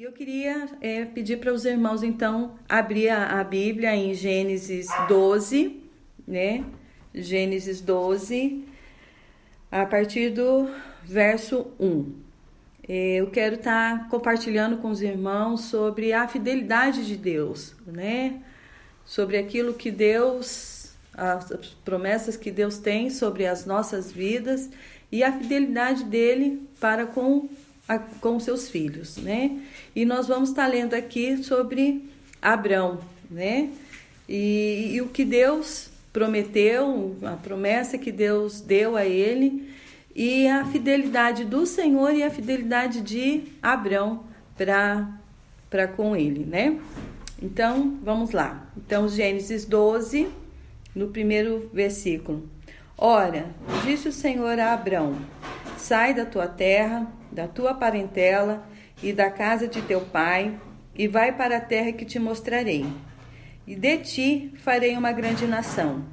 E eu queria é, pedir para os irmãos, então, abrir a, a, Bíblia em Gênesis 12, né? Gênesis 12, a partir do verso 1. É, eu quero estar tá compartilhando com os irmãos sobre a fidelidade de Deus, né? Sobre aquilo que Deus, as promessas que Deus tem sobre as nossas vidas e a fidelidade dele para com a, com seus filhos, né? E nós vamos estar lendo aqui sobre Abrão, né? E, e o que Deus prometeu, a promessa que Deus deu a ele e a fidelidade do Senhor e a fidelidade de Abrão para para com ele, né? Então, vamos lá. Então, Gênesis 12, no primeiro versículo. Ora, disse o Senhor a Abrão: Sai da tua terra, da tua parentela e da casa de teu pai, e vai para a terra que te mostrarei. E de ti farei uma grande nação,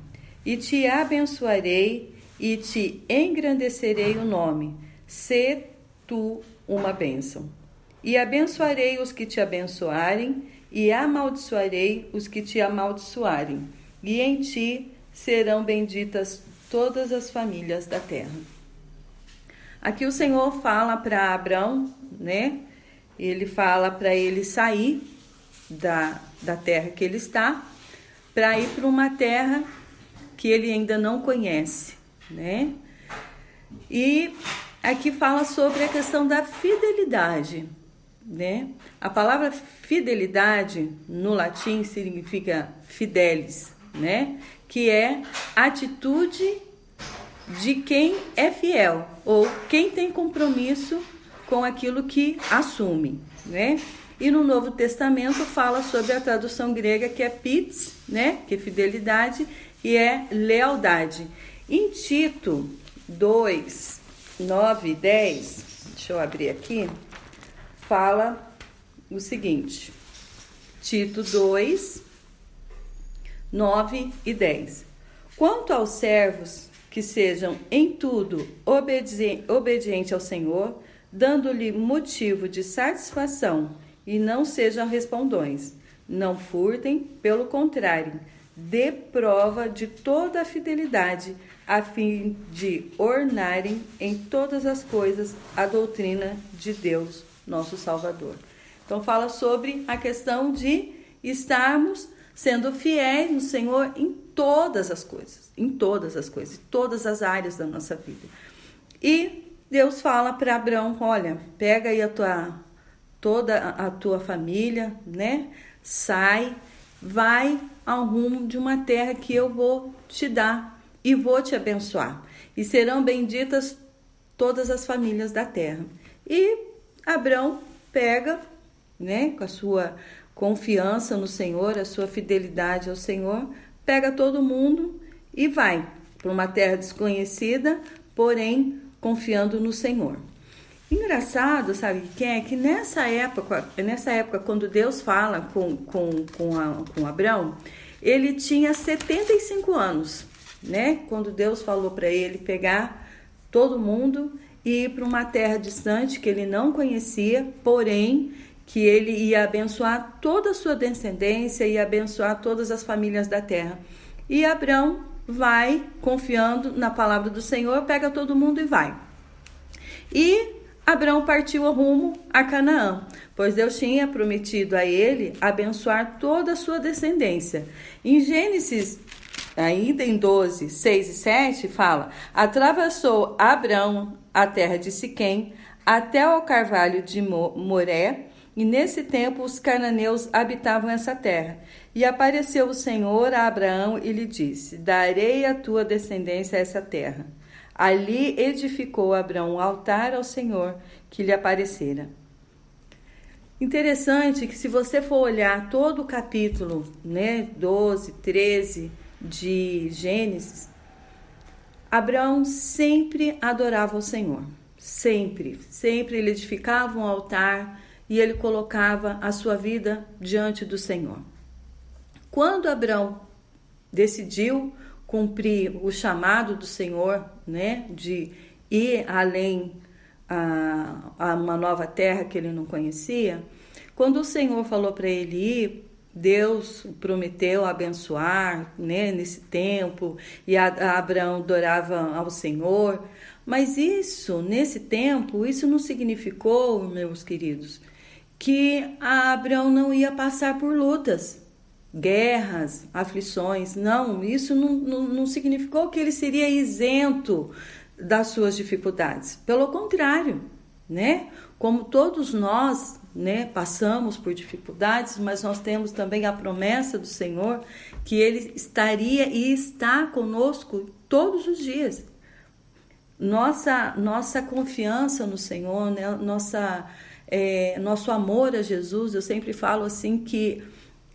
e te abençoarei e te engrandecerei o nome. Se tu uma bênção. E abençoarei os que te abençoarem, e amaldiçoarei os que te amaldiçoarem. E em ti serão benditas todas as famílias da terra. Aqui o Senhor fala para Abraão, né? Ele fala para ele sair da, da terra que ele está, para ir para uma terra que ele ainda não conhece, né? E aqui fala sobre a questão da fidelidade, né? A palavra fidelidade no latim significa fidelis, né? Que é atitude de quem é fiel ou quem tem compromisso com aquilo que assume, né? E no Novo Testamento fala sobre a tradução grega que é pits, né? Que é fidelidade e é lealdade. Em Tito 2, 9 e 10, deixa eu abrir aqui, fala o seguinte: Tito 2, 9 e 10. Quanto aos servos que sejam em tudo obedi obedientes ao Senhor, dando-lhe motivo de satisfação, e não sejam respondões. Não furtem, pelo contrário, dê prova de toda a fidelidade, a fim de ornarem em todas as coisas a doutrina de Deus, nosso Salvador. Então, fala sobre a questão de estarmos sendo fiéis no Senhor em todas as coisas, em todas as coisas, em todas as áreas da nossa vida. E Deus fala para Abraão, olha, pega aí a tua toda a tua família, né? Sai, vai ao rumo de uma terra que eu vou te dar e vou te abençoar. E serão benditas todas as famílias da terra. E Abraão pega, né, com a sua confiança no Senhor, a sua fidelidade ao Senhor, pega todo mundo e vai para uma terra desconhecida, porém confiando no Senhor. Engraçado, sabe quem é? Que nessa época, nessa época, quando Deus fala com, com, com, a, com Abraão, ele tinha 75 anos, né? Quando Deus falou para ele pegar todo mundo e ir para uma terra distante que ele não conhecia, porém que ele ia abençoar toda a sua descendência e abençoar todas as famílias da terra. E Abraão vai confiando na palavra do Senhor, pega todo mundo e vai. E Abraão partiu o rumo a Canaã, pois Deus tinha prometido a ele abençoar toda a sua descendência. Em Gênesis, ainda em 12, 6 e 7, fala: Atravessou Abraão a terra de Siquém até ao carvalho de Moré, e nesse tempo os cananeus habitavam essa terra. E apareceu o Senhor a Abraão e lhe disse: Darei a tua descendência essa terra. Ali edificou Abraão um altar ao Senhor que lhe aparecera. Interessante que se você for olhar todo o capítulo, né, 12, 13 de Gênesis, Abraão sempre adorava o Senhor. Sempre, sempre ele edificava um altar e ele colocava a sua vida diante do Senhor. Quando Abraão decidiu cumprir o chamado do Senhor, né, de ir além a, a uma nova terra que ele não conhecia, Quando o Senhor falou para ele ir, Deus prometeu abençoar né, nesse tempo e a, a Abraão adorava ao Senhor. Mas isso, nesse tempo, isso não significou, meus queridos, que Abraão não ia passar por lutas, guerras, aflições. Não, isso não, não, não significou que ele seria isento das suas dificuldades. Pelo contrário, né? Como todos nós, né, passamos por dificuldades, mas nós temos também a promessa do Senhor que ele estaria e está conosco todos os dias. Nossa nossa confiança no Senhor, né, nossa é, nosso amor a Jesus, eu sempre falo assim que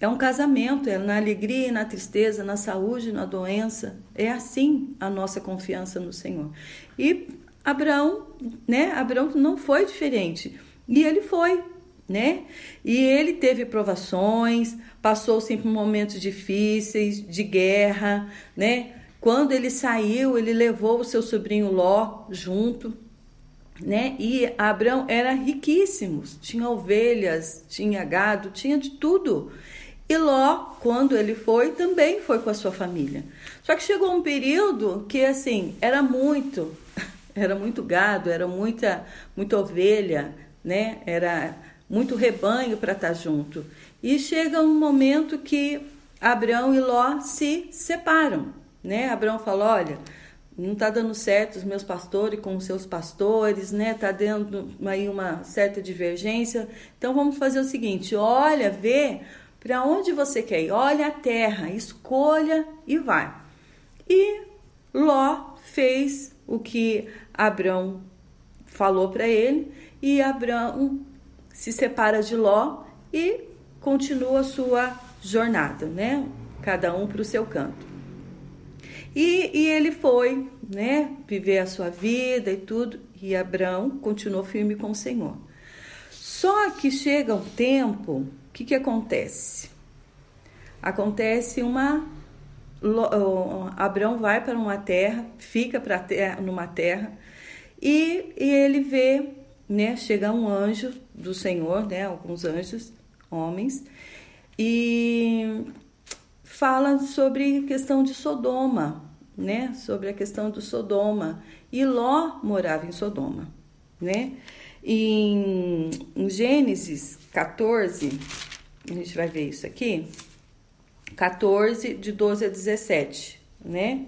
é um casamento, é na alegria e na tristeza, na saúde e na doença. É assim a nossa confiança no Senhor. E Abraão, né? Abraão não foi diferente. E ele foi, né? E ele teve provações, passou sempre momentos difíceis, de guerra, né? Quando ele saiu, ele levou o seu sobrinho Ló junto, né? E Abraão era riquíssimo, tinha ovelhas, tinha gado, tinha de tudo. E Ló, quando ele foi, também foi com a sua família. Só que chegou um período que, assim, era muito, era muito gado, era muita, muita ovelha, né? Era muito rebanho para estar tá junto. E chega um momento que Abraão e Ló se separam, né? Abraão fala, olha, não está dando certo os meus pastores com os seus pastores, né? Tá dando aí uma certa divergência. Então vamos fazer o seguinte: olha, vê para onde você quer ir? Olha a terra, escolha e vai. E Ló fez o que Abrão falou para ele e Abrão se separa de Ló e continua a sua jornada, né? Cada um para o seu canto. E, e ele foi, né? Viver a sua vida e tudo. E Abrão continuou firme com o Senhor. Só que chega um tempo o que, que acontece? Acontece uma. Abraão vai para uma terra, fica para numa terra, e, e ele vê, né? Chega um anjo do Senhor, né? Alguns anjos, homens, e fala sobre questão de Sodoma, né? Sobre a questão do Sodoma. E Ló morava em Sodoma, né? Em, em Gênesis 14, a gente vai ver isso aqui, 14, de 12 a 17, né?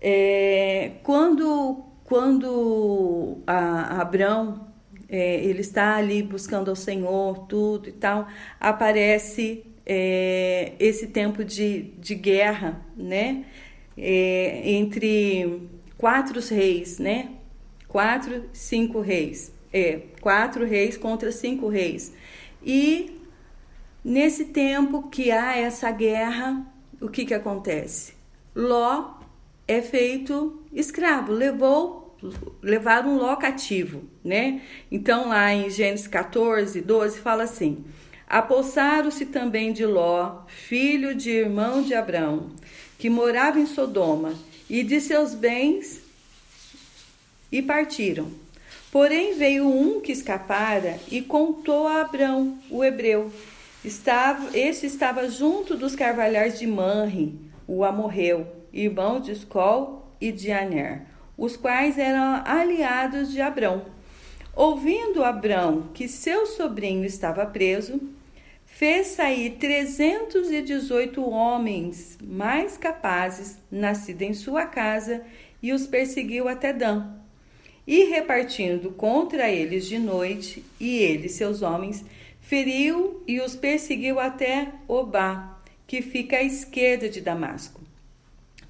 É, quando quando a, a Abrão é, ele está ali buscando ao Senhor, tudo e tal, aparece é, esse tempo de, de guerra, né? É, entre quatro reis, né? Quatro, cinco reis. É, quatro reis contra cinco reis. E nesse tempo que há essa guerra, o que, que acontece? Ló é feito escravo, levou, levaram Ló cativo, né? Então lá em Gênesis 14, 12 fala assim: Apossaram-se também de Ló, filho de irmão de Abraão, que morava em Sodoma, e de seus bens e partiram. Porém veio um que escapara e contou a Abrão, o hebreu. Estava, este estava junto dos carvalhais de Manre, o amorreu, irmão de Escol e de Aner, os quais eram aliados de Abrão. Ouvindo Abrão que seu sobrinho estava preso, fez sair trezentos e dezoito homens mais capazes, nascidos em sua casa, e os perseguiu até Dan e repartindo contra eles de noite, e ele seus homens, feriu e os perseguiu até Obá, que fica à esquerda de Damasco.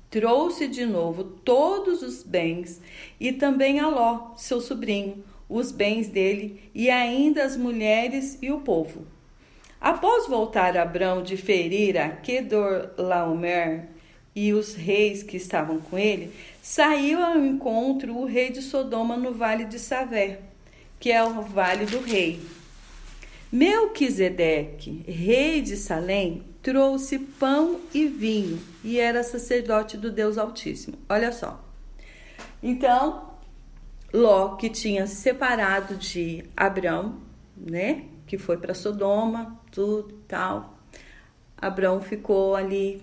Trouxe de novo todos os bens e também Aló, seu sobrinho, os bens dele e ainda as mulheres e o povo. Após voltar Abrão de ferir a Kedorlaomer e os reis que estavam com ele, saiu ao encontro o rei de Sodoma no vale de Savé, que é o vale do rei. Melquisedeque, rei de Salém, trouxe pão e vinho e era sacerdote do Deus Altíssimo. Olha só. Então, Ló, que tinha separado de Abrão, né? Que foi para Sodoma, tudo tal. Abraão ficou ali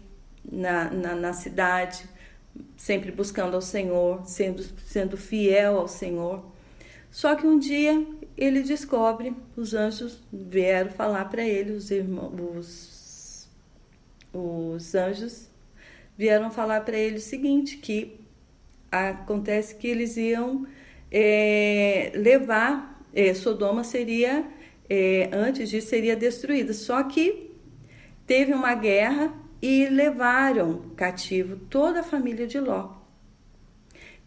na, na, na, cidade, sempre buscando ao Senhor, sendo, sendo fiel ao Senhor. Só que um dia ele descobre, os anjos vieram falar para ele, os irmãos, os, os anjos vieram falar para ele o seguinte, que acontece que eles iam é, levar, é, Sodoma seria, é, antes disso, seria destruída. Só que teve uma guerra e levaram cativo toda a família de Ló.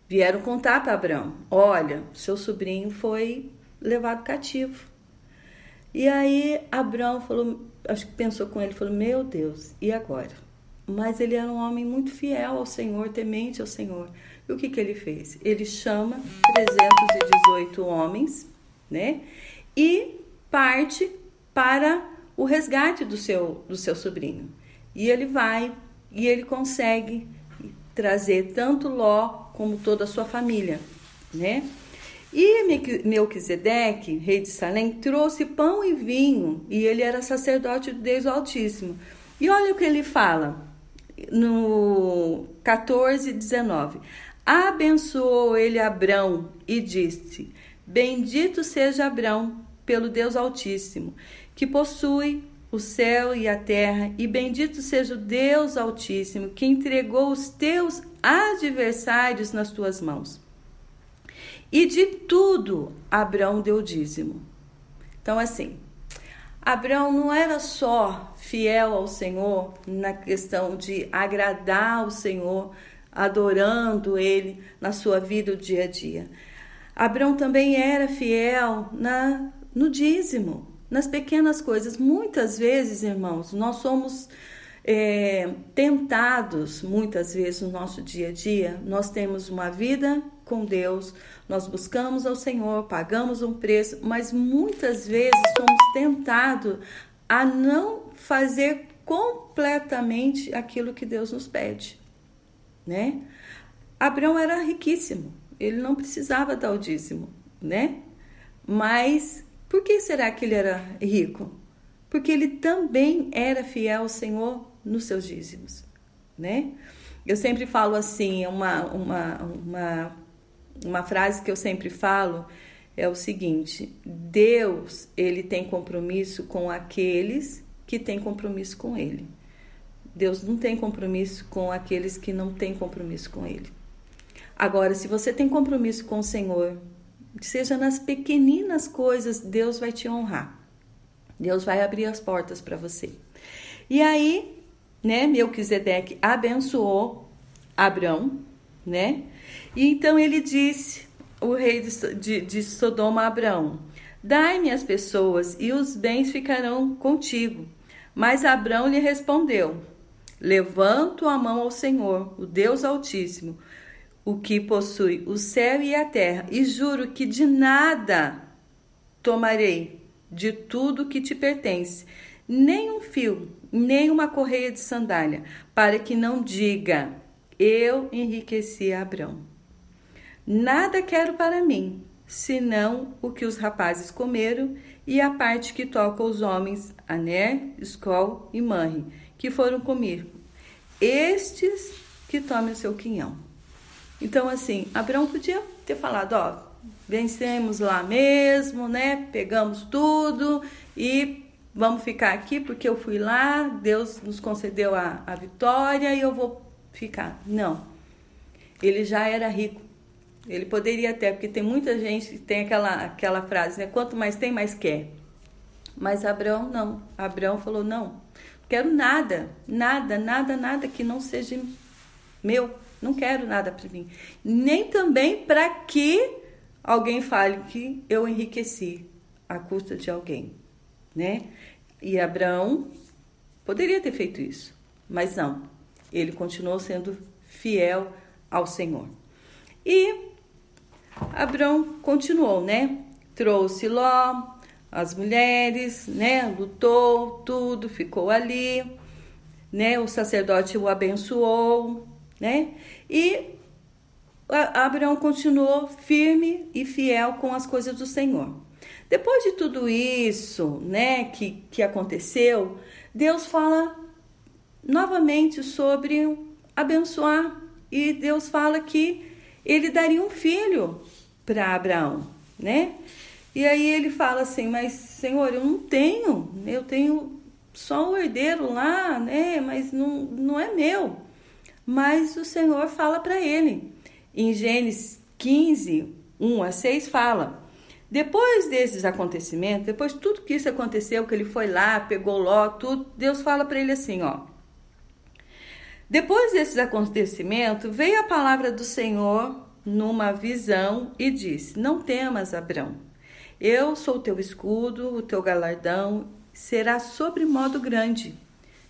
Vieram contar para Abraão: olha, seu sobrinho foi levado cativo. E aí Abraão falou, acho que pensou com ele, falou: Meu Deus, e agora? Mas ele era um homem muito fiel ao Senhor, temente ao Senhor. E o que, que ele fez? Ele chama 318 homens, né? E parte para o resgate do seu, do seu sobrinho. E ele vai e ele consegue trazer tanto Ló como toda a sua família, né? E Melquisedeque, rei de Salém, trouxe pão e vinho, e ele era sacerdote de Deus Altíssimo. E olha o que ele fala no 14, 19. Abençoou ele Abrão e disse: Bendito seja Abrão pelo Deus Altíssimo, que possui o céu e a terra, e bendito seja o Deus Altíssimo, que entregou os teus adversários nas tuas mãos. E de tudo Abrão deu dízimo. Então, assim, Abraão não era só fiel ao Senhor na questão de agradar o Senhor, adorando Ele na sua vida o dia a dia. Abraão também era fiel na, no dízimo, nas pequenas coisas. Muitas vezes, irmãos, nós somos é, tentados, muitas vezes no nosso dia a dia, nós temos uma vida com Deus, nós buscamos ao Senhor, pagamos um preço, mas muitas vezes somos tentados a não fazer completamente aquilo que Deus nos pede, né? Abraão era riquíssimo, ele não precisava dar o dízimo, né? Mas por que será que ele era rico? Porque ele também era fiel ao Senhor nos seus dízimos, né? Eu sempre falo assim, uma, uma, uma uma frase que eu sempre falo é o seguinte: Deus, ele tem compromisso com aqueles que têm compromisso com ele. Deus não tem compromisso com aqueles que não têm compromisso com ele. Agora, se você tem compromisso com o Senhor, seja nas pequeninas coisas, Deus vai te honrar. Deus vai abrir as portas para você. E aí, né, Melquisedeque abençoou Abrão, né? E então ele disse, o rei de, de, de Sodoma a Abraão: Dai-me as pessoas e os bens ficarão contigo. Mas Abraão lhe respondeu: Levanto a mão ao Senhor, o Deus Altíssimo, o que possui o céu e a terra, e juro que de nada tomarei de tudo que te pertence, nem um fio, nem uma correia de sandália, para que não diga: Eu enriqueci Abraão. Nada quero para mim, senão o que os rapazes comeram e a parte que toca os homens, Aner, Escol e Manre, que foram comigo. Estes que tomem o seu quinhão. Então, assim, Abraão podia ter falado, ó, vencemos lá mesmo, né? Pegamos tudo e vamos ficar aqui porque eu fui lá, Deus nos concedeu a, a vitória e eu vou ficar. Não. Ele já era rico ele poderia até, porque tem muita gente que tem aquela, aquela frase, né? Quanto mais tem, mais quer. Mas Abraão não. Abraão falou: não, quero nada, nada, nada, nada que não seja meu. Não quero nada para mim. Nem também para que alguém fale que eu enriqueci à custa de alguém, né? E Abraão poderia ter feito isso, mas não. Ele continuou sendo fiel ao Senhor. E Abrão continuou, né? Trouxe Ló, as mulheres, né? Lutou, tudo, ficou ali, né? O sacerdote o abençoou, né? E Abraão continuou firme e fiel com as coisas do Senhor. Depois de tudo isso, né, que, que aconteceu, Deus fala novamente sobre abençoar e Deus fala que ele daria um filho para Abraão, né? E aí ele fala assim: Mas Senhor, eu não tenho, eu tenho só o herdeiro lá, né? Mas não, não é meu. Mas o Senhor fala para ele. Em Gênesis 15, 1 a 6, fala: Depois desses acontecimentos, depois de tudo que isso aconteceu, que ele foi lá, pegou Ló, tudo, Deus fala para ele assim: Ó. Depois desses acontecimentos, veio a palavra do Senhor numa visão e disse: Não temas, Abrão. Eu sou o teu escudo, o teu galardão será sobre modo grande.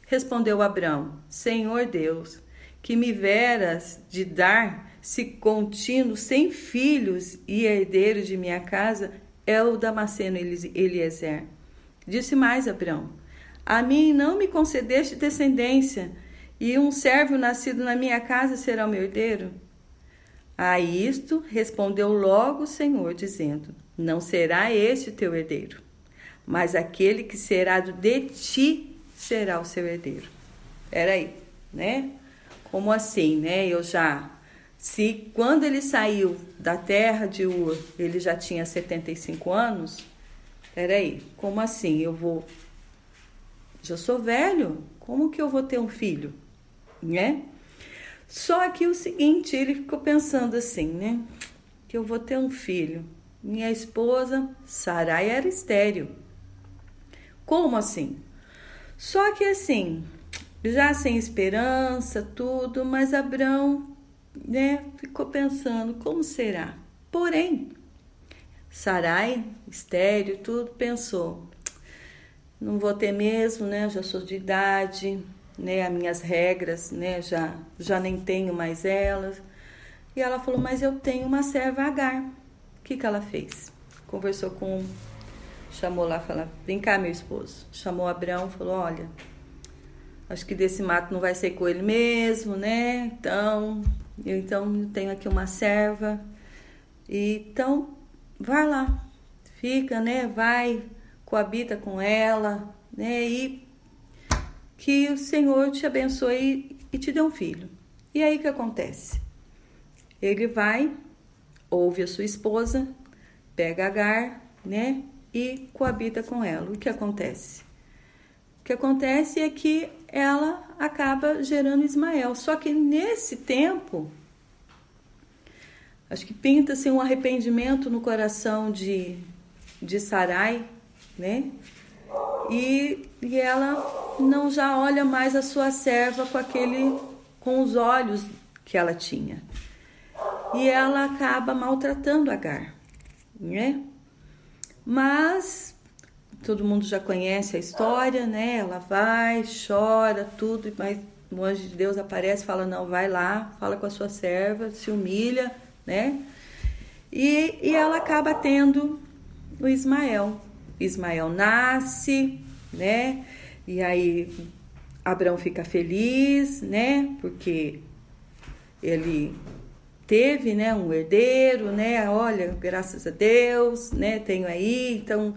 Respondeu Abrão: Senhor Deus, que me veras de dar se contínuo sem filhos e herdeiros de minha casa é o Damasceno Eliezer. Disse mais Abrão: A mim não me concedeste descendência, e um servo nascido na minha casa será o meu herdeiro? A isto respondeu logo o Senhor, dizendo: Não será esse o teu herdeiro, mas aquele que será de ti será o seu herdeiro. Era aí, né? Como assim, né? Eu já se quando ele saiu da terra de Ur, ele já tinha 75 anos, peraí, como assim? Eu vou. Já sou velho, como que eu vou ter um filho? Né? Só que o seguinte, ele ficou pensando assim, né? Que eu vou ter um filho. Minha esposa, Sarai, era estéreo. Como assim? Só que assim, já sem esperança, tudo, mas Abraão, né, ficou pensando, como será? Porém, Sarai, estéreo, tudo, pensou, não vou ter mesmo, né, já sou de idade, né, as minhas regras, né, já, já nem tenho mais elas. E ela falou, mas eu tenho uma serva Agar. O que, que ela fez? Conversou com, chamou lá, falou, vem cá meu esposo. Chamou Abraão, falou, olha, acho que desse mato não vai ser com ele mesmo, né? Então, eu então tenho aqui uma serva. E, então, vai lá, fica, né? Vai, coabita com ela, né? E que o Senhor te abençoe e te dê um filho. E aí o que acontece? Ele vai, ouve a sua esposa, pega Agar, né? E coabita com ela. O que acontece? O que acontece é que ela acaba gerando Ismael. Só que nesse tempo, acho que pinta-se um arrependimento no coração de, de Sarai, né? E, e ela não já olha mais a sua serva com aquele com os olhos que ela tinha. E ela acaba maltratando Agar, né? Mas todo mundo já conhece a história, né? Ela vai, chora, tudo, mas o anjo de Deus aparece, fala: "Não, vai lá, fala com a sua serva, se humilha", né? E, e ela acaba tendo o Ismael. Ismael nasce, né? E aí Abraão fica feliz, né? Porque ele teve, né, um herdeiro, né? Olha, graças a Deus, né, tenho aí. Então,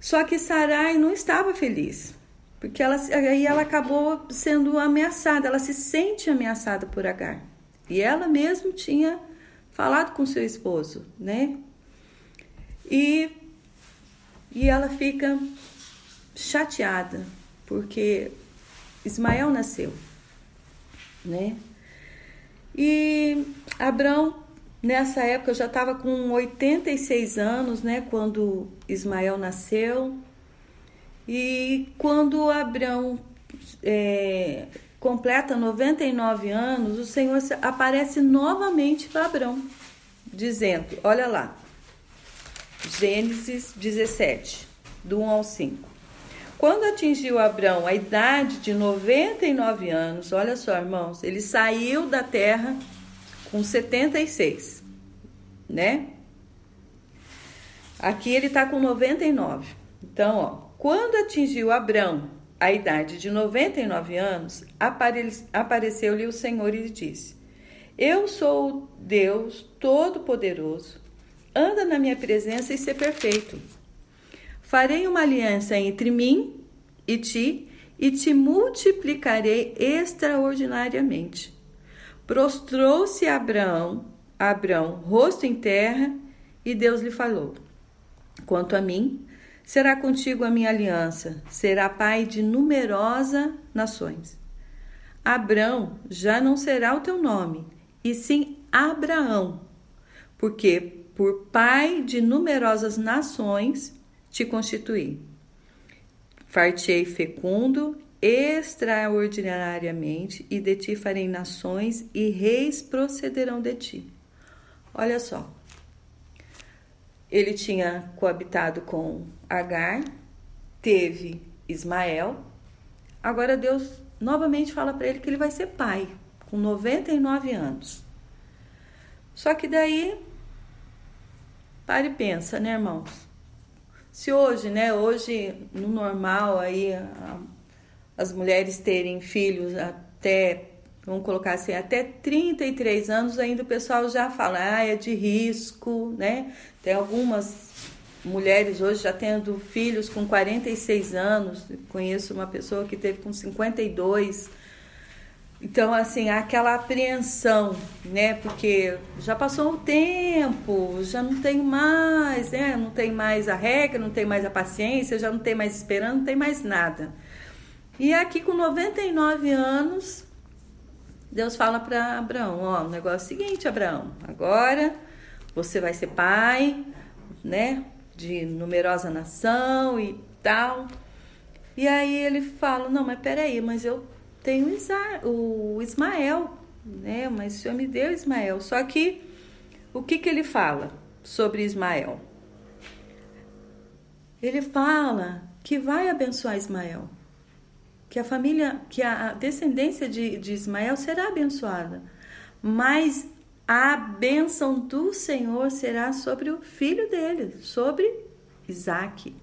só que Sarai não estava feliz, porque ela aí ela acabou sendo ameaçada, ela se sente ameaçada por Agar. E ela mesmo tinha falado com seu esposo, né? E e ela fica chateada, porque Ismael nasceu, né? E Abraão, nessa época, já estava com 86 anos, né? Quando Ismael nasceu. E quando Abraão é, completa 99 anos, o Senhor aparece novamente para Abraão, dizendo: Olha lá, Gênesis 17, do 1 ao 5. Quando atingiu Abraão a idade de 99 anos, olha só, irmãos, ele saiu da terra com 76, né? Aqui ele está com 99. Então, ó, quando atingiu Abraão a idade de 99 anos, apare apareceu-lhe o Senhor e disse: Eu sou Deus Todo-Poderoso anda na minha presença e ser perfeito. Farei uma aliança entre mim e ti, e te multiplicarei extraordinariamente. Prostrou-se Abraão, Abraão, rosto em terra, e Deus lhe falou: Quanto a mim, será contigo a minha aliança, será pai de numerosas nações. Abraão já não será o teu nome, e sim Abraão, porque por pai de numerosas nações te constituí. Fartei fecundo extraordinariamente, e de ti farei nações, e reis procederão de ti. Olha só. Ele tinha coabitado com Agar, teve Ismael. Agora Deus novamente fala para ele que ele vai ser pai, com 99 anos. Só que daí, pare e pensa, né, irmãos? Se hoje, né, hoje no normal aí as mulheres terem filhos até, vamos colocar assim, até 33 anos, ainda o pessoal já fala, ah, é de risco, né? Tem algumas mulheres hoje já tendo filhos com 46 anos, conheço uma pessoa que teve com 52. Então, assim, aquela apreensão, né? Porque já passou o tempo, já não tem mais, né? Não tem mais a regra, não tem mais a paciência, já não tem mais esperança, não tem mais nada. E aqui com 99 anos, Deus fala para Abraão, ó, o negócio é o seguinte, Abraão, agora você vai ser pai, né, de numerosa nação e tal. E aí ele fala, não, mas peraí, mas eu tenho o Ismael, né, mas o Senhor me deu Ismael. Só que, o que que ele fala sobre Ismael? Ele fala que vai abençoar Ismael que a família, que a descendência de, de Ismael será abençoada, mas a bênção do Senhor será sobre o filho dele, sobre Isaac.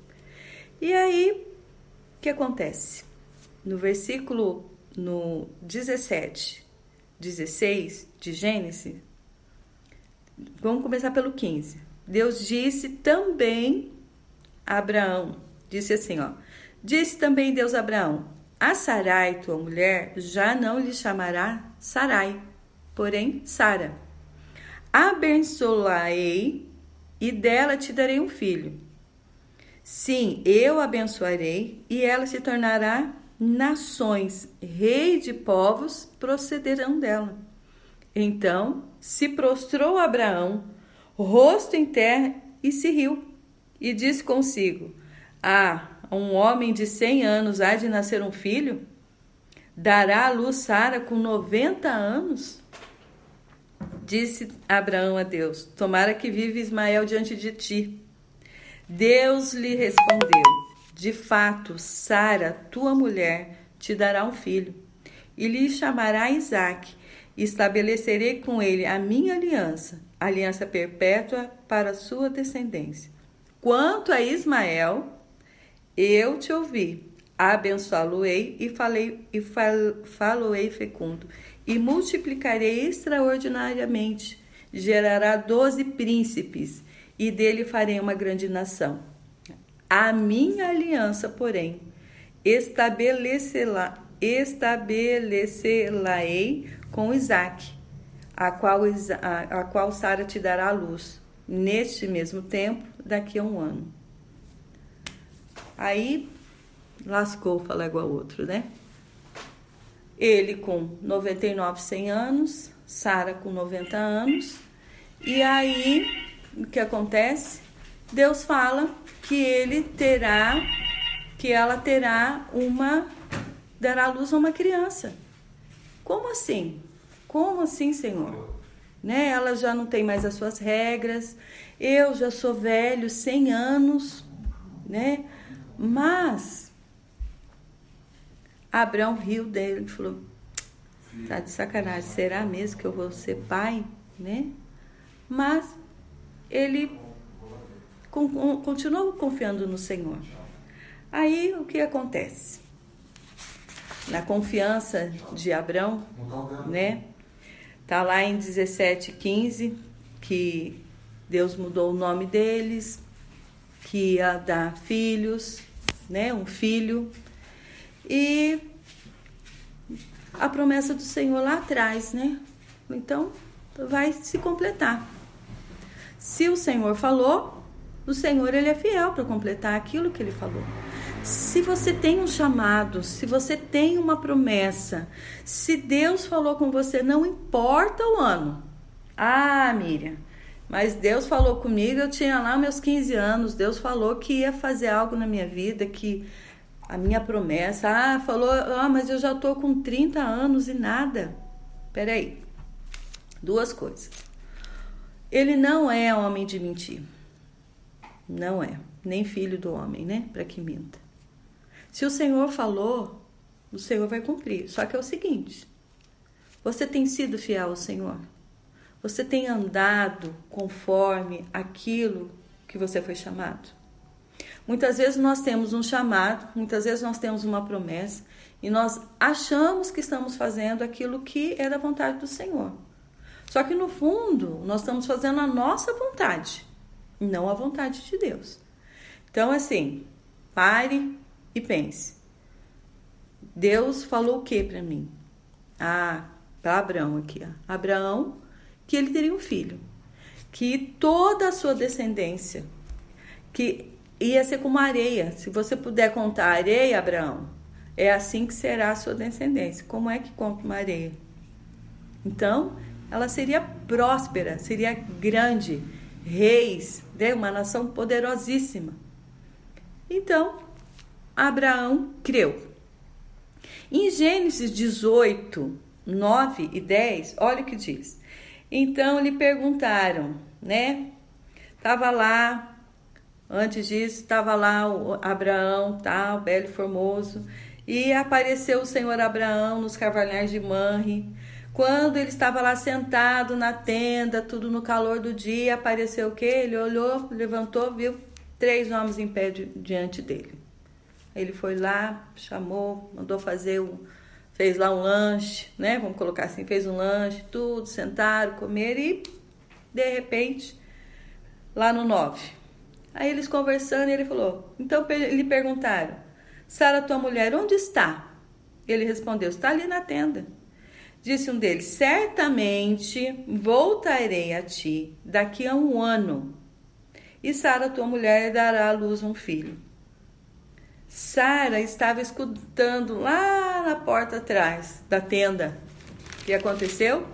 E aí, o que acontece? No versículo no 17, 16 de Gênesis, vamos começar pelo 15. Deus disse também a Abraão, disse assim, ó, disse também Deus a Abraão, a Sarai, tua mulher, já não lhe chamará Sarai, porém Sara. Abençoarei e dela te darei um filho. Sim, eu abençoarei e ela se tornará nações, rei de povos procederão dela. Então se prostrou Abraão, rosto em terra, e se riu, e disse consigo: Ah, um homem de 100 anos há de nascer um filho? Dará à luz Sara com 90 anos? Disse Abraão a Deus: Tomara que vive Ismael diante de ti. Deus lhe respondeu: De fato, Sara, tua mulher, te dará um filho, e lhe chamará Isaque. Estabelecerei com ele a minha aliança, aliança perpétua para a sua descendência. Quanto a Ismael, eu te ouvi, abençoá-lo-ei e falei e fal, falo-ei fecundo, e multiplicarei extraordinariamente, gerará doze príncipes, e dele farei uma grande nação. A minha aliança, porém, estabelecê-la, estabelecê-la-ei com Isaac, a qual, a, a qual Sara te dará a luz, neste mesmo tempo, daqui a um ano. Aí lascou, falar igual outro, né? Ele com 99, 100 anos, Sara com 90 anos. E aí, o que acontece? Deus fala que ele terá, que ela terá uma, dará luz a uma criança. Como assim? Como assim, Senhor? Né? Ela já não tem mais as suas regras. Eu já sou velho, 100 anos, né? Mas Abraão riu dele e falou: tá de sacanagem, será mesmo que eu vou ser pai, né? Mas ele continuou confiando no Senhor. Aí o que acontece? Na confiança de Abraão, né? Tá lá em 17:15 que Deus mudou o nome deles, que ia dar filhos, né, um filho. E a promessa do Senhor lá atrás, né? Então, vai se completar. Se o Senhor falou, o Senhor ele é fiel para completar aquilo que ele falou. Se você tem um chamado, se você tem uma promessa, se Deus falou com você, não importa o ano. Ah, Miriam, mas Deus falou comigo, eu tinha lá meus 15 anos, Deus falou que ia fazer algo na minha vida, que a minha promessa, ah, falou, ah, mas eu já tô com 30 anos e nada. Peraí, duas coisas. Ele não é homem de mentir. Não é, nem filho do homem, né? Para que minta. Se o Senhor falou, o Senhor vai cumprir. Só que é o seguinte: você tem sido fiel ao Senhor? Você tem andado conforme aquilo que você foi chamado? Muitas vezes nós temos um chamado, muitas vezes nós temos uma promessa e nós achamos que estamos fazendo aquilo que é da vontade do Senhor. Só que no fundo, nós estamos fazendo a nossa vontade, não a vontade de Deus. Então, assim, pare, e pense. Deus falou o que para mim? Ah, para Abraão aqui, ó. Abraão, que ele teria um filho, que toda a sua descendência, que ia ser como areia. Se você puder contar areia, Abraão, é assim que será a sua descendência. Como é que conta uma areia? Então, ela seria próspera, seria grande, reis, né? uma nação poderosíssima. Então, Abraão creu. Em Gênesis 18, 9 e 10, olha o que diz. Então lhe perguntaram, né? Tava lá, antes disso, estava lá o Abraão, tal, belo e formoso, e apareceu o Senhor Abraão nos carvalhais de Manre. Quando ele estava lá sentado na tenda, tudo no calor do dia, apareceu o que? Ele olhou, levantou, viu três homens em pé diante dele. Ele foi lá, chamou, mandou fazer um, fez lá um lanche, né? Vamos colocar assim, fez um lanche, tudo, sentaram, comeram e de repente, lá no 9. Aí eles conversando, ele falou: "Então lhe perguntaram: Sara, tua mulher, onde está?" Ele respondeu: "Está ali na tenda." Disse um deles: Certamente voltarei a ti daqui a um ano, e Sara, tua mulher, dará à luz um filho. Sara estava escutando lá na porta atrás da tenda. O que aconteceu?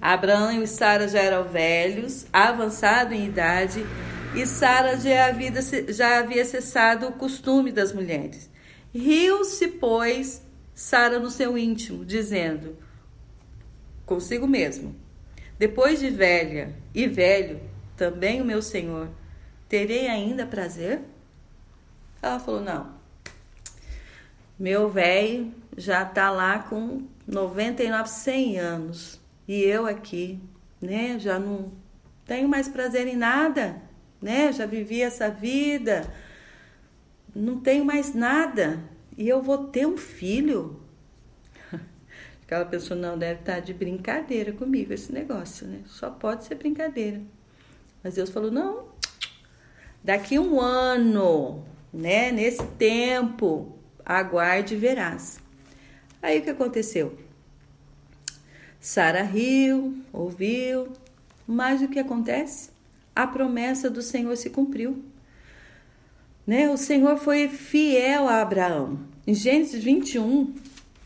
Abraão e Sara já eram velhos, avançados em idade, e Sara já havia, já havia cessado o costume das mulheres. Riu-se, pois, Sara no seu íntimo, dizendo consigo mesmo: Depois de velha e velho, também o meu senhor, terei ainda prazer? Ela falou: não, meu velho já tá lá com 99, 100 anos e eu aqui, né, já não tenho mais prazer em nada, né, já vivi essa vida, não tenho mais nada e eu vou ter um filho. Aquela pessoa não deve estar tá de brincadeira comigo esse negócio, né? Só pode ser brincadeira. Mas Deus falou: não, daqui um ano né? Nesse tempo, aguarde e verás. Aí o que aconteceu? Sara riu, ouviu, mas o que acontece? A promessa do Senhor se cumpriu. Né? O Senhor foi fiel a Abraão. Em Gênesis 21,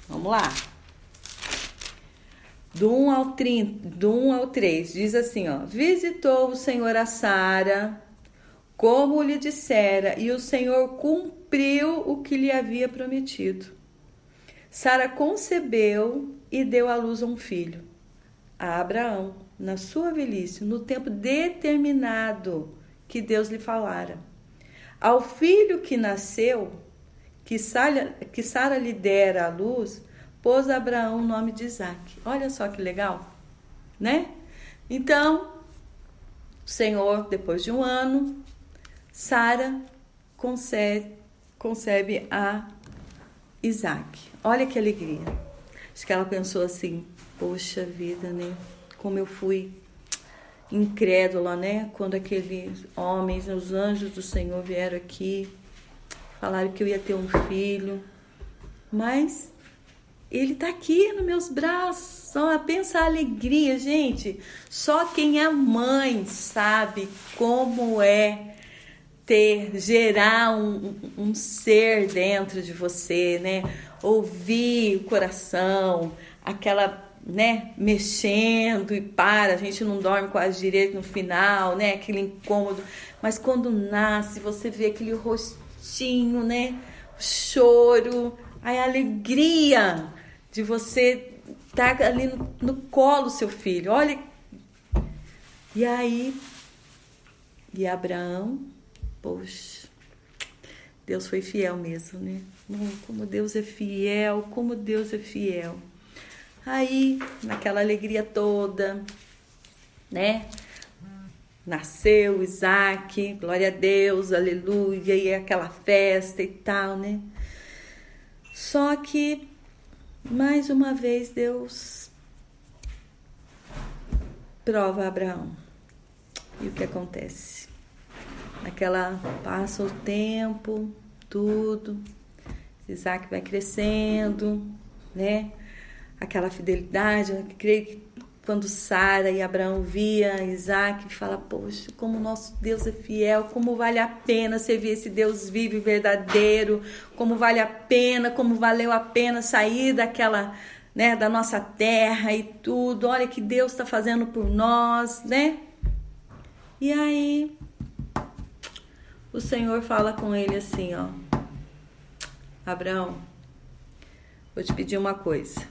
vamos lá. Do 1 ao, 30, do 1 ao 3, diz assim: ó, Visitou o Senhor a Sara como lhe dissera, e o Senhor cumpriu o que lhe havia prometido. Sara concebeu e deu à luz um filho, a Abraão, na sua velhice, no tempo determinado que Deus lhe falara. Ao filho que nasceu, que Sara, que Sara lhe dera à luz, pôs Abraão o nome de Isaac. Olha só que legal, né? Então, o Senhor, depois de um ano, Sara concebe, concebe a Isaac. Olha que alegria. Acho que ela pensou assim: poxa vida, né? Como eu fui incrédula, né? Quando aqueles homens, os anjos do Senhor vieram aqui, falaram que eu ia ter um filho, mas ele tá aqui nos meus braços. Só pensa a alegria, gente. Só quem é mãe sabe como é ter, gerar um, um ser dentro de você, né? Ouvir o coração, aquela né, mexendo e para, a gente não dorme quase direito no final, né, aquele incômodo, mas quando nasce, você vê aquele rostinho, né, choro, a alegria de você estar tá ali no, no colo seu filho, olha, e aí, e Abraão, poxa, Deus foi fiel mesmo, né, como Deus é fiel, como Deus é fiel. Aí, naquela alegria toda, né? Nasceu Isaac, glória a Deus, aleluia, e aquela festa e tal, né? Só que, mais uma vez, Deus prova Abraão. E o que acontece? Aquela passa o tempo, tudo, Isaac vai crescendo, né? aquela fidelidade. Eu creio que quando Sara e Abraão via Isaac, fala, poxa, como nosso Deus é fiel, como vale a pena servir esse Deus vivo e verdadeiro, como vale a pena, como valeu a pena sair daquela, né, da nossa terra e tudo. Olha que Deus está fazendo por nós, né? E aí o Senhor fala com ele assim, ó, Abraão, vou te pedir uma coisa.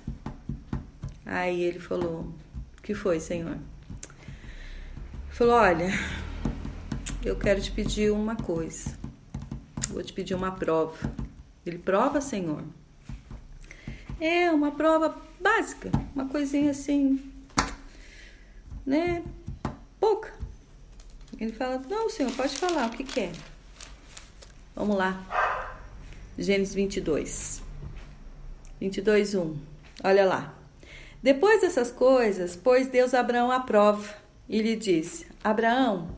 Aí ele falou: que foi, Senhor? Falou: Olha, eu quero te pedir uma coisa. Vou te pedir uma prova. Ele prova, Senhor. É uma prova básica, uma coisinha assim, né? Pouca. Ele fala: Não, Senhor, pode falar, o que, que é? Vamos lá. Gênesis 22. 22, 1. Olha lá. Depois dessas coisas, pôs Deus Abraão à prova e lhe disse: Abraão.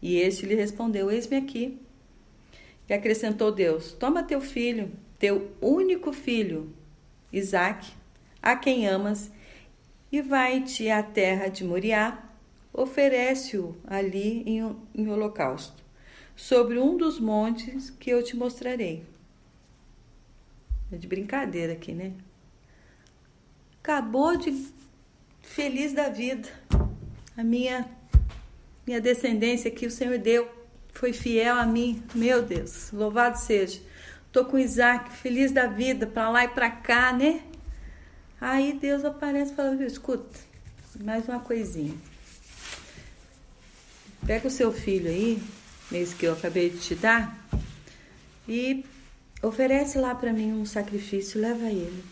E este lhe respondeu: Eis-me aqui. E acrescentou Deus: Toma teu filho, teu único filho, Isaque, a quem amas, e vai-te à terra de Moriá, oferece-o ali em, em holocausto, sobre um dos montes que eu te mostrarei. É de brincadeira aqui, né? acabou de feliz da vida. A minha minha descendência que o Senhor deu foi fiel a mim. Meu Deus, louvado seja. Tô com Isaac, feliz da vida, para lá e para cá, né? Aí Deus aparece e fala: Viu, escuta, mais uma coisinha. Pega o seu filho aí, mesmo que eu acabei de te dar, e oferece lá para mim um sacrifício, leva ele.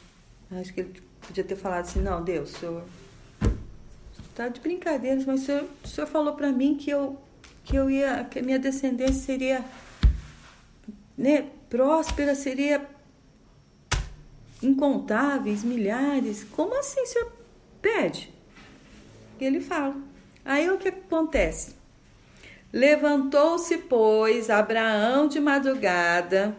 Acho que ele Podia ter falado assim, não, Deus, o senhor tá de brincadeiras, mas o senhor, o senhor falou para mim que eu que eu ia, que a minha descendência seria né, próspera, seria incontáveis, milhares. Como assim o senhor pede? Ele fala. Aí o que acontece? Levantou-se, pois, Abraão de madrugada,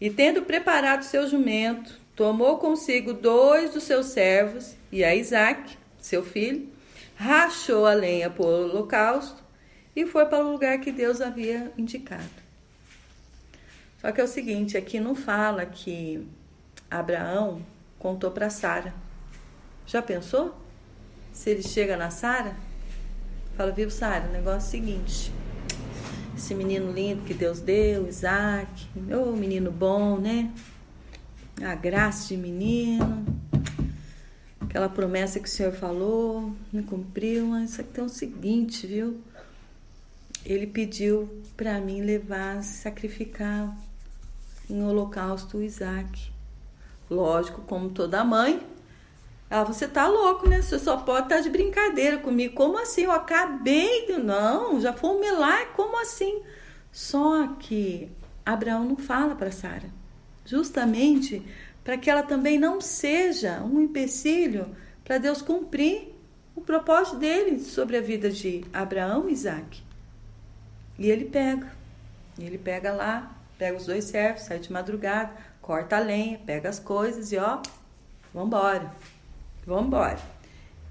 e tendo preparado seu jumento, tomou consigo dois dos seus servos e a Isaac, seu filho, rachou a lenha para o holocausto e foi para o lugar que Deus havia indicado. Só que é o seguinte, aqui não fala que Abraão contou para Sara. Já pensou? Se ele chega na Sara, fala, viu Sara, o negócio é o seguinte, esse menino lindo que Deus deu, Isaac, ô menino bom, né? a graça de menino, aquela promessa que o Senhor falou, me cumpriu, mas só que tem o seguinte, viu? Ele pediu para mim levar, sacrificar em holocausto o Isaac. Lógico, como toda mãe, ah, você tá louco, né? Você só pode estar tá de brincadeira comigo. Como assim? Eu acabei de. Não, já foi um milagre. Como assim? Só que Abraão não fala para Sara justamente para que ela também não seja um empecilho para Deus cumprir o propósito dele sobre a vida de Abraão e Isaac. E ele pega. E ele pega lá, pega os dois servos, sai de madrugada, corta a lenha, pega as coisas e ó, vambora. Vambora.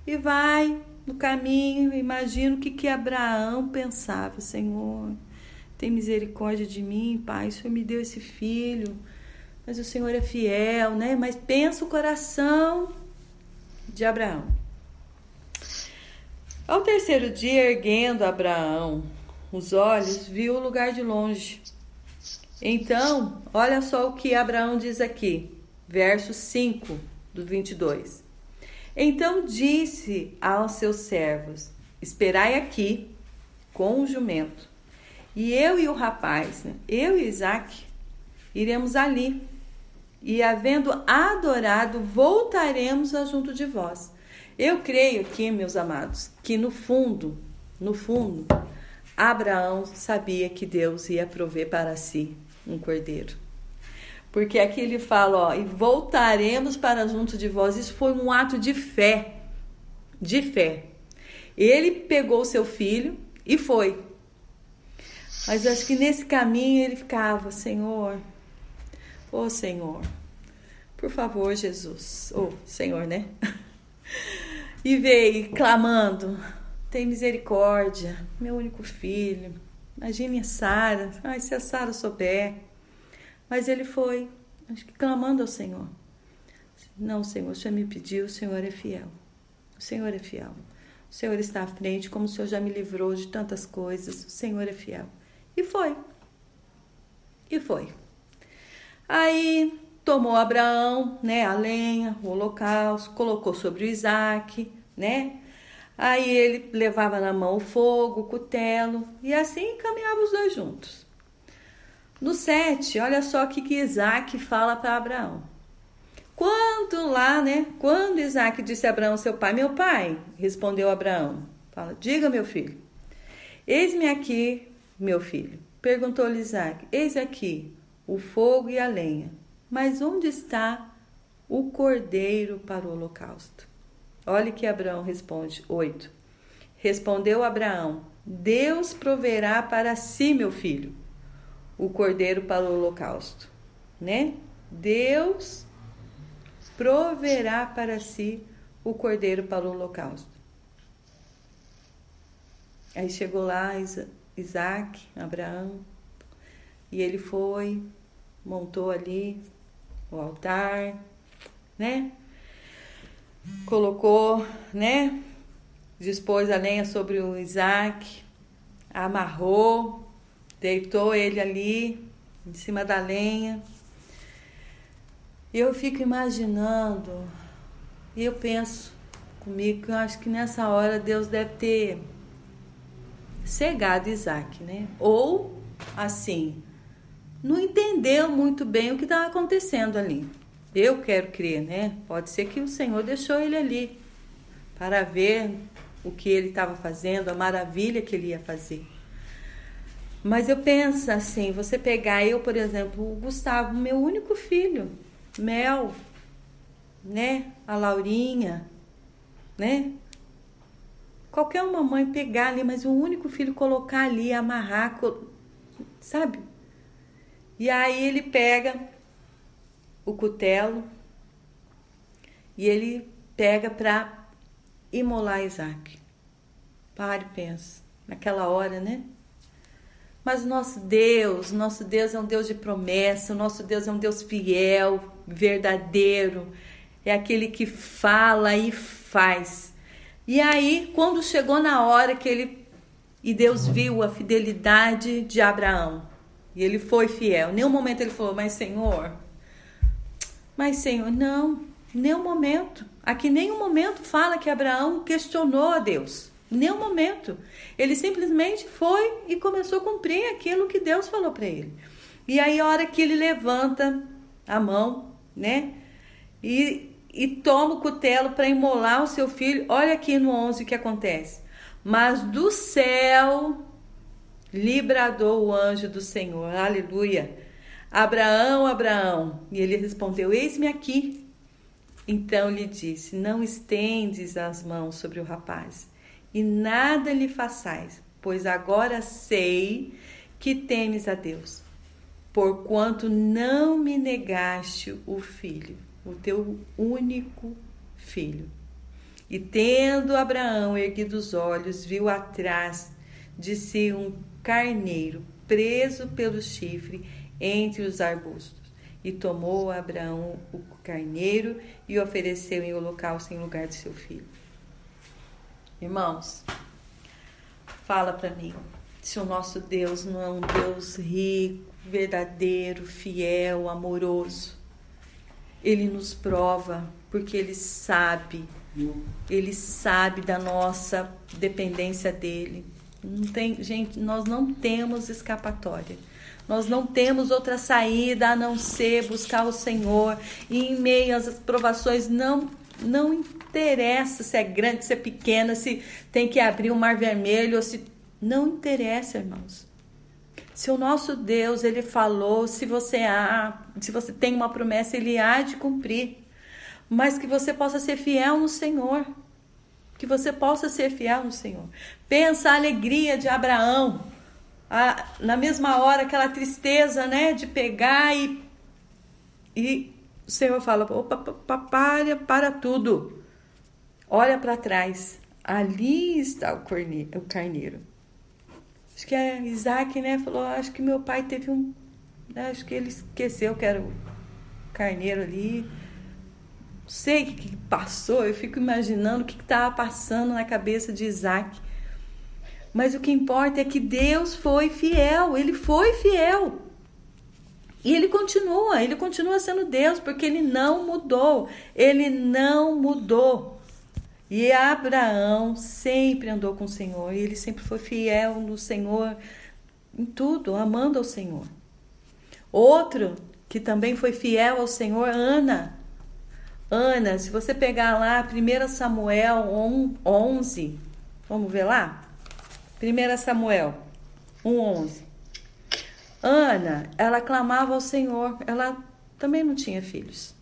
E vai no caminho, imagino o que, que Abraão pensava, Senhor, tem misericórdia de mim, Pai, o Senhor me deu esse filho, mas o Senhor é fiel, né? Mas pensa o coração de Abraão. Ao terceiro dia, erguendo Abraão os olhos, viu o lugar de longe. Então, olha só o que Abraão diz aqui, verso 5 do 22. Então disse aos seus servos: Esperai aqui com o jumento, e eu e o rapaz, né, eu e Isaac, iremos ali, e havendo adorado, voltaremos junto de vós. Eu creio aqui, meus amados, que no fundo, no fundo, Abraão sabia que Deus ia prover para si um cordeiro. Porque aqui ele fala, ó, e voltaremos para junto de vós. Isso foi um ato de fé. De fé. Ele pegou seu filho e foi. Mas acho que nesse caminho ele ficava, Senhor, ô oh, Senhor, por favor, Jesus, ô oh, Senhor, né? E veio clamando, tem misericórdia, meu único filho. Imagine a Sara, ai, se a Sara souber. Mas ele foi, acho que clamando ao Senhor. Não, Senhor, o Senhor me pediu, o Senhor é fiel. O Senhor é fiel. O Senhor está à frente, como o Senhor já me livrou de tantas coisas. O Senhor é fiel. E foi. E foi. Aí tomou Abraão, né, a lenha, o holocausto, colocou sobre o Isaac, né? Aí ele levava na mão o fogo, o cutelo, e assim caminhavam os dois juntos. No 7, olha só o que, que Isaac fala para Abraão. Quando lá, né? Quando Isaac disse a Abraão, seu pai, meu pai, respondeu Abraão, fala, diga meu filho, eis-me aqui, meu filho. Perguntou-lhe Isaac, eis aqui o fogo e a lenha, mas onde está o cordeiro para o holocausto? Olhe que Abraão responde, 8. Respondeu Abraão, Deus proverá para si, meu filho o cordeiro para o holocausto, né? Deus proverá para si o cordeiro para o holocausto. Aí chegou lá Isaac, Abraão, e ele foi, montou ali o altar, né? Colocou, né? Dispôs a lenha sobre o Isaac, amarrou, Deitou ele ali, em cima da lenha. Eu fico imaginando, e eu penso comigo que eu acho que nessa hora Deus deve ter cegado Isaac, né? Ou, assim, não entendeu muito bem o que estava acontecendo ali. Eu quero crer, né? Pode ser que o Senhor deixou ele ali para ver o que ele estava fazendo, a maravilha que ele ia fazer. Mas eu penso assim, você pegar eu, por exemplo, o Gustavo, meu único filho, Mel, né? A Laurinha, né? Qualquer uma mãe pegar ali, mas o único filho colocar ali, amarrar, sabe? E aí ele pega o cutelo e ele pega para imolar Isaac. Pare e pensa. Naquela hora, né? Mas nosso Deus, nosso Deus é um Deus de promessa, o nosso Deus é um Deus fiel, verdadeiro, é aquele que fala e faz. E aí, quando chegou na hora que ele e Deus viu a fidelidade de Abraão, e ele foi fiel. Em nenhum momento ele falou: "Mas Senhor, mas Senhor, não, nenhum momento. Aqui nenhum momento fala que Abraão questionou a Deus. Nenhum momento. Ele simplesmente foi e começou a cumprir aquilo que Deus falou para ele. E aí, a hora que ele levanta a mão, né? E, e toma o cutelo para imolar o seu filho, olha aqui no 11 o que acontece. Mas do céu lhe bradou o anjo do Senhor, aleluia. Abraão, Abraão. E ele respondeu: Eis-me aqui. Então lhe disse: Não estendes as mãos sobre o rapaz, e nada lhe façais, pois agora sei que temes a Deus, porquanto não me negaste o filho, o teu único filho. E tendo Abraão erguido os olhos, viu atrás de si um carneiro preso pelo chifre entre os arbustos. E tomou Abraão o carneiro e ofereceu em holocausto em lugar de seu filho. Irmãos, fala para mim se o nosso Deus não é um Deus rico, verdadeiro, fiel, amoroso. Ele nos prova porque ele sabe, ele sabe da nossa dependência dele. Não tem, gente, nós não temos escapatória. Nós não temos outra saída a não ser buscar o Senhor. E em meio às provações, não, não interessa se é grande, se é pequena, se tem que abrir o um mar vermelho ou se. Não interessa, irmãos. Se o nosso Deus, ele falou, se você há, se você tem uma promessa, ele há de cumprir. Mas que você possa ser fiel no Senhor. Que você possa ser fiel no Senhor. Pensa a alegria de Abraão a, na mesma hora aquela tristeza, né, de pegar e e o Senhor fala, opa, para, para tudo. Olha para trás. Ali está o, corne, o carneiro. Acho que é Isaac, né? Falou, acho que meu pai teve um. Né, acho que ele esqueceu que era o carneiro ali. Não sei o que, que passou, eu fico imaginando o que estava passando na cabeça de Isaac. Mas o que importa é que Deus foi fiel, ele foi fiel. E ele continua, ele continua sendo Deus, porque ele não mudou, ele não mudou. E Abraão sempre andou com o Senhor, e ele sempre foi fiel no Senhor, em tudo, amando ao Senhor. Outro que também foi fiel ao Senhor, Ana. Ana, se você pegar lá 1 Samuel 11, vamos ver lá? 1 Samuel 1,11. Ana, ela clamava ao Senhor, ela também não tinha filhos.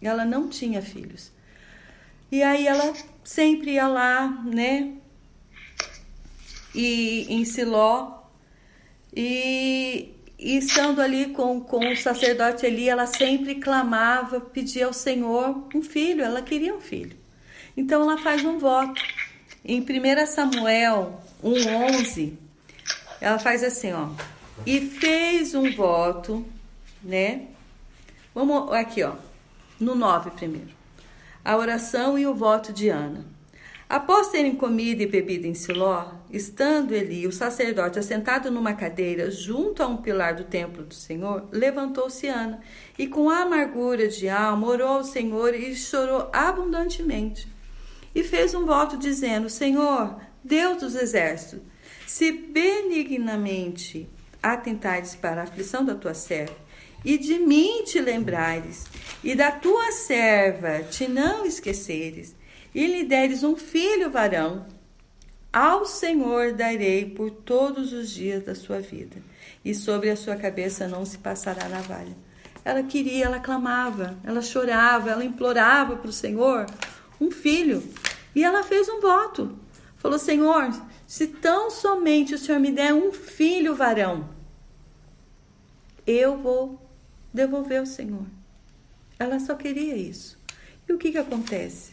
Ela não tinha filhos. E aí ela sempre ia lá, né? E em Siló. E, e estando ali com, com o sacerdote ali, ela sempre clamava, pedia ao Senhor um filho. Ela queria um filho. Então ela faz um voto. Em 1 Samuel 1:11, ela faz assim, ó. E fez um voto, né? Vamos aqui, ó. No 9 primeiro. A oração e o voto de Ana. Após terem comido e bebido em Siló, estando Eli, o sacerdote, assentado numa cadeira junto a um pilar do templo do Senhor, levantou-se Ana e, com amargura de alma, orou ao Senhor e chorou abundantemente. E fez um voto dizendo: Senhor, Deus dos exércitos, se benignamente atentares para a aflição da tua serva, e de mim te lembrares, e da tua serva te não esqueceres, e lhe deres um filho varão, ao Senhor darei por todos os dias da sua vida, e sobre a sua cabeça não se passará navalha. Ela queria, ela clamava, ela chorava, ela implorava para o Senhor um filho. E ela fez um voto. Falou: Senhor, se tão somente o Senhor me der um filho varão, eu vou devolver ao Senhor. Ela só queria isso. E o que, que acontece?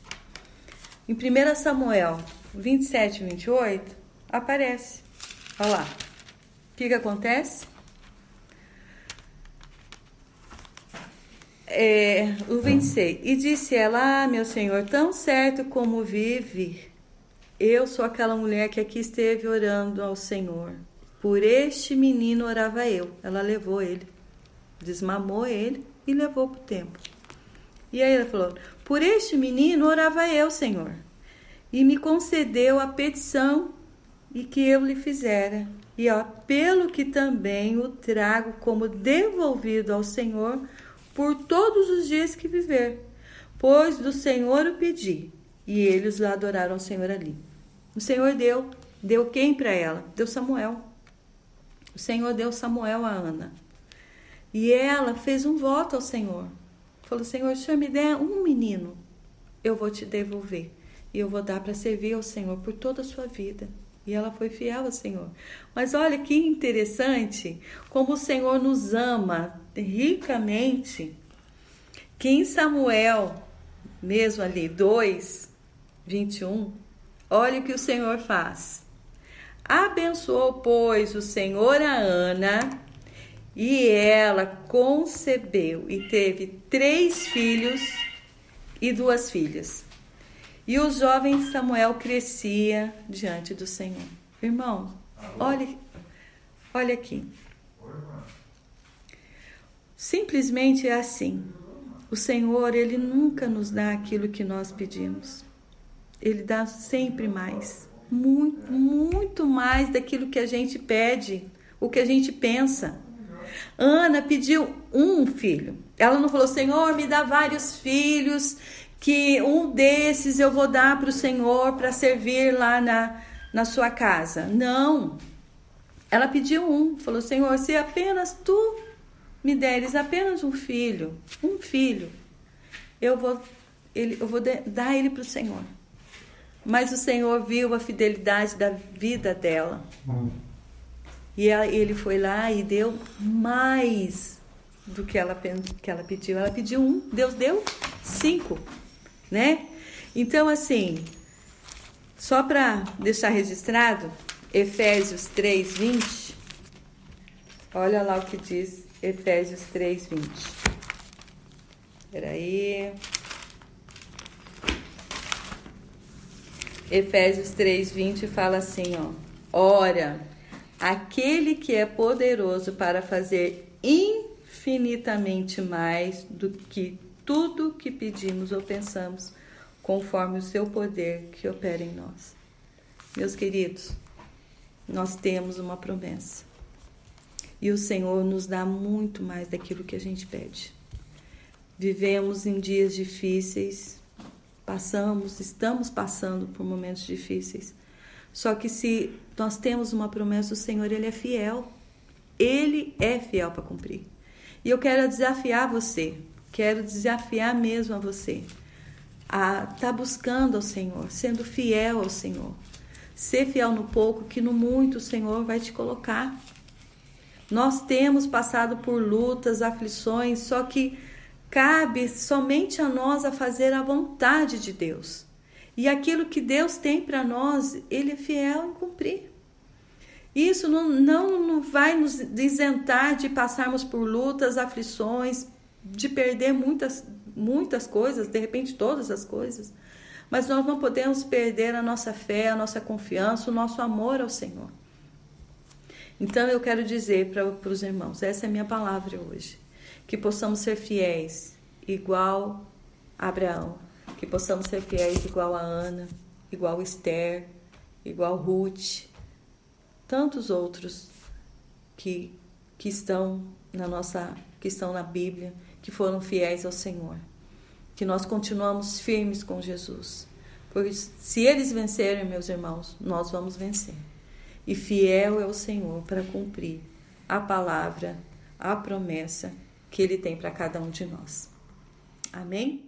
Em 1 Samuel 27 e 28, aparece. Olha lá. O que, que acontece? É, o 26. E disse ela: Ah, meu senhor, tão certo como vive eu sou aquela mulher que aqui esteve orando ao Senhor. Por este menino orava eu. Ela levou ele, desmamou ele e levou para o templo. E aí ela falou: Por este menino orava eu, Senhor, e me concedeu a petição e que eu lhe fizera. E ó, pelo que também o trago como devolvido ao Senhor por todos os dias que viver. Pois do Senhor o pedi, e eles adoraram o Senhor ali. O Senhor deu. Deu quem para ela? Deu Samuel. O Senhor deu Samuel a Ana. E ela fez um voto ao Senhor. Falou: Senhor, se o Senhor me der um menino, eu vou te devolver. E eu vou dar para servir ao Senhor por toda a sua vida. E ela foi fiel ao Senhor. Mas olha que interessante como o Senhor nos ama ricamente. Que em Samuel, mesmo ali, 2, 21, olha o que o Senhor faz. Abençoou, pois, o Senhor a Ana, e ela concebeu e teve três filhos e duas filhas. E o jovem Samuel crescia diante do Senhor. Irmão, olha, olha aqui. Simplesmente é assim. O Senhor, ele nunca nos dá aquilo que nós pedimos. Ele dá sempre mais. Muito, muito mais daquilo que a gente pede, o que a gente pensa. Ana pediu um filho. Ela não falou, Senhor, me dá vários filhos, que um desses eu vou dar para o Senhor para servir lá na, na sua casa. Não. Ela pediu um, falou, Senhor, se apenas tu me deres apenas um filho, um filho, eu vou, ele, eu vou dar ele para o Senhor. Mas o Senhor viu a fidelidade da vida dela. Hum. E ele foi lá e deu mais do que ela, que ela pediu. Ela pediu um, Deus deu cinco, né? Então, assim, só para deixar registrado, Efésios 3, 20. Olha lá o que diz Efésios 3, 20. Espera aí. Efésios 3:20 fala assim, ó: Ora, aquele que é poderoso para fazer infinitamente mais do que tudo que pedimos ou pensamos, conforme o seu poder que opera em nós. Meus queridos, nós temos uma promessa. E o Senhor nos dá muito mais daquilo que a gente pede. Vivemos em dias difíceis, passamos, estamos passando por momentos difíceis. Só que se nós temos uma promessa do Senhor, Ele é fiel. Ele é fiel para cumprir. E eu quero desafiar você, quero desafiar mesmo a você a estar tá buscando ao Senhor, sendo fiel ao Senhor. Ser fiel no pouco, que no muito o Senhor vai te colocar. Nós temos passado por lutas, aflições, só que Cabe somente a nós a fazer a vontade de Deus. E aquilo que Deus tem para nós, Ele é fiel em cumprir. Isso não, não, não vai nos isentar de passarmos por lutas, aflições, de perder muitas, muitas coisas, de repente todas as coisas. Mas nós não podemos perder a nossa fé, a nossa confiança, o nosso amor ao Senhor. Então eu quero dizer para os irmãos, essa é a minha palavra hoje que possamos ser fiéis igual Abraão, que possamos ser fiéis igual a Ana, igual Esther, igual Ruth, tantos outros que, que estão na nossa que estão na Bíblia, que foram fiéis ao Senhor. Que nós continuamos firmes com Jesus. Pois se eles vencerem, meus irmãos, nós vamos vencer. E fiel é o Senhor para cumprir a palavra, a promessa que Ele tem para cada um de nós. Amém?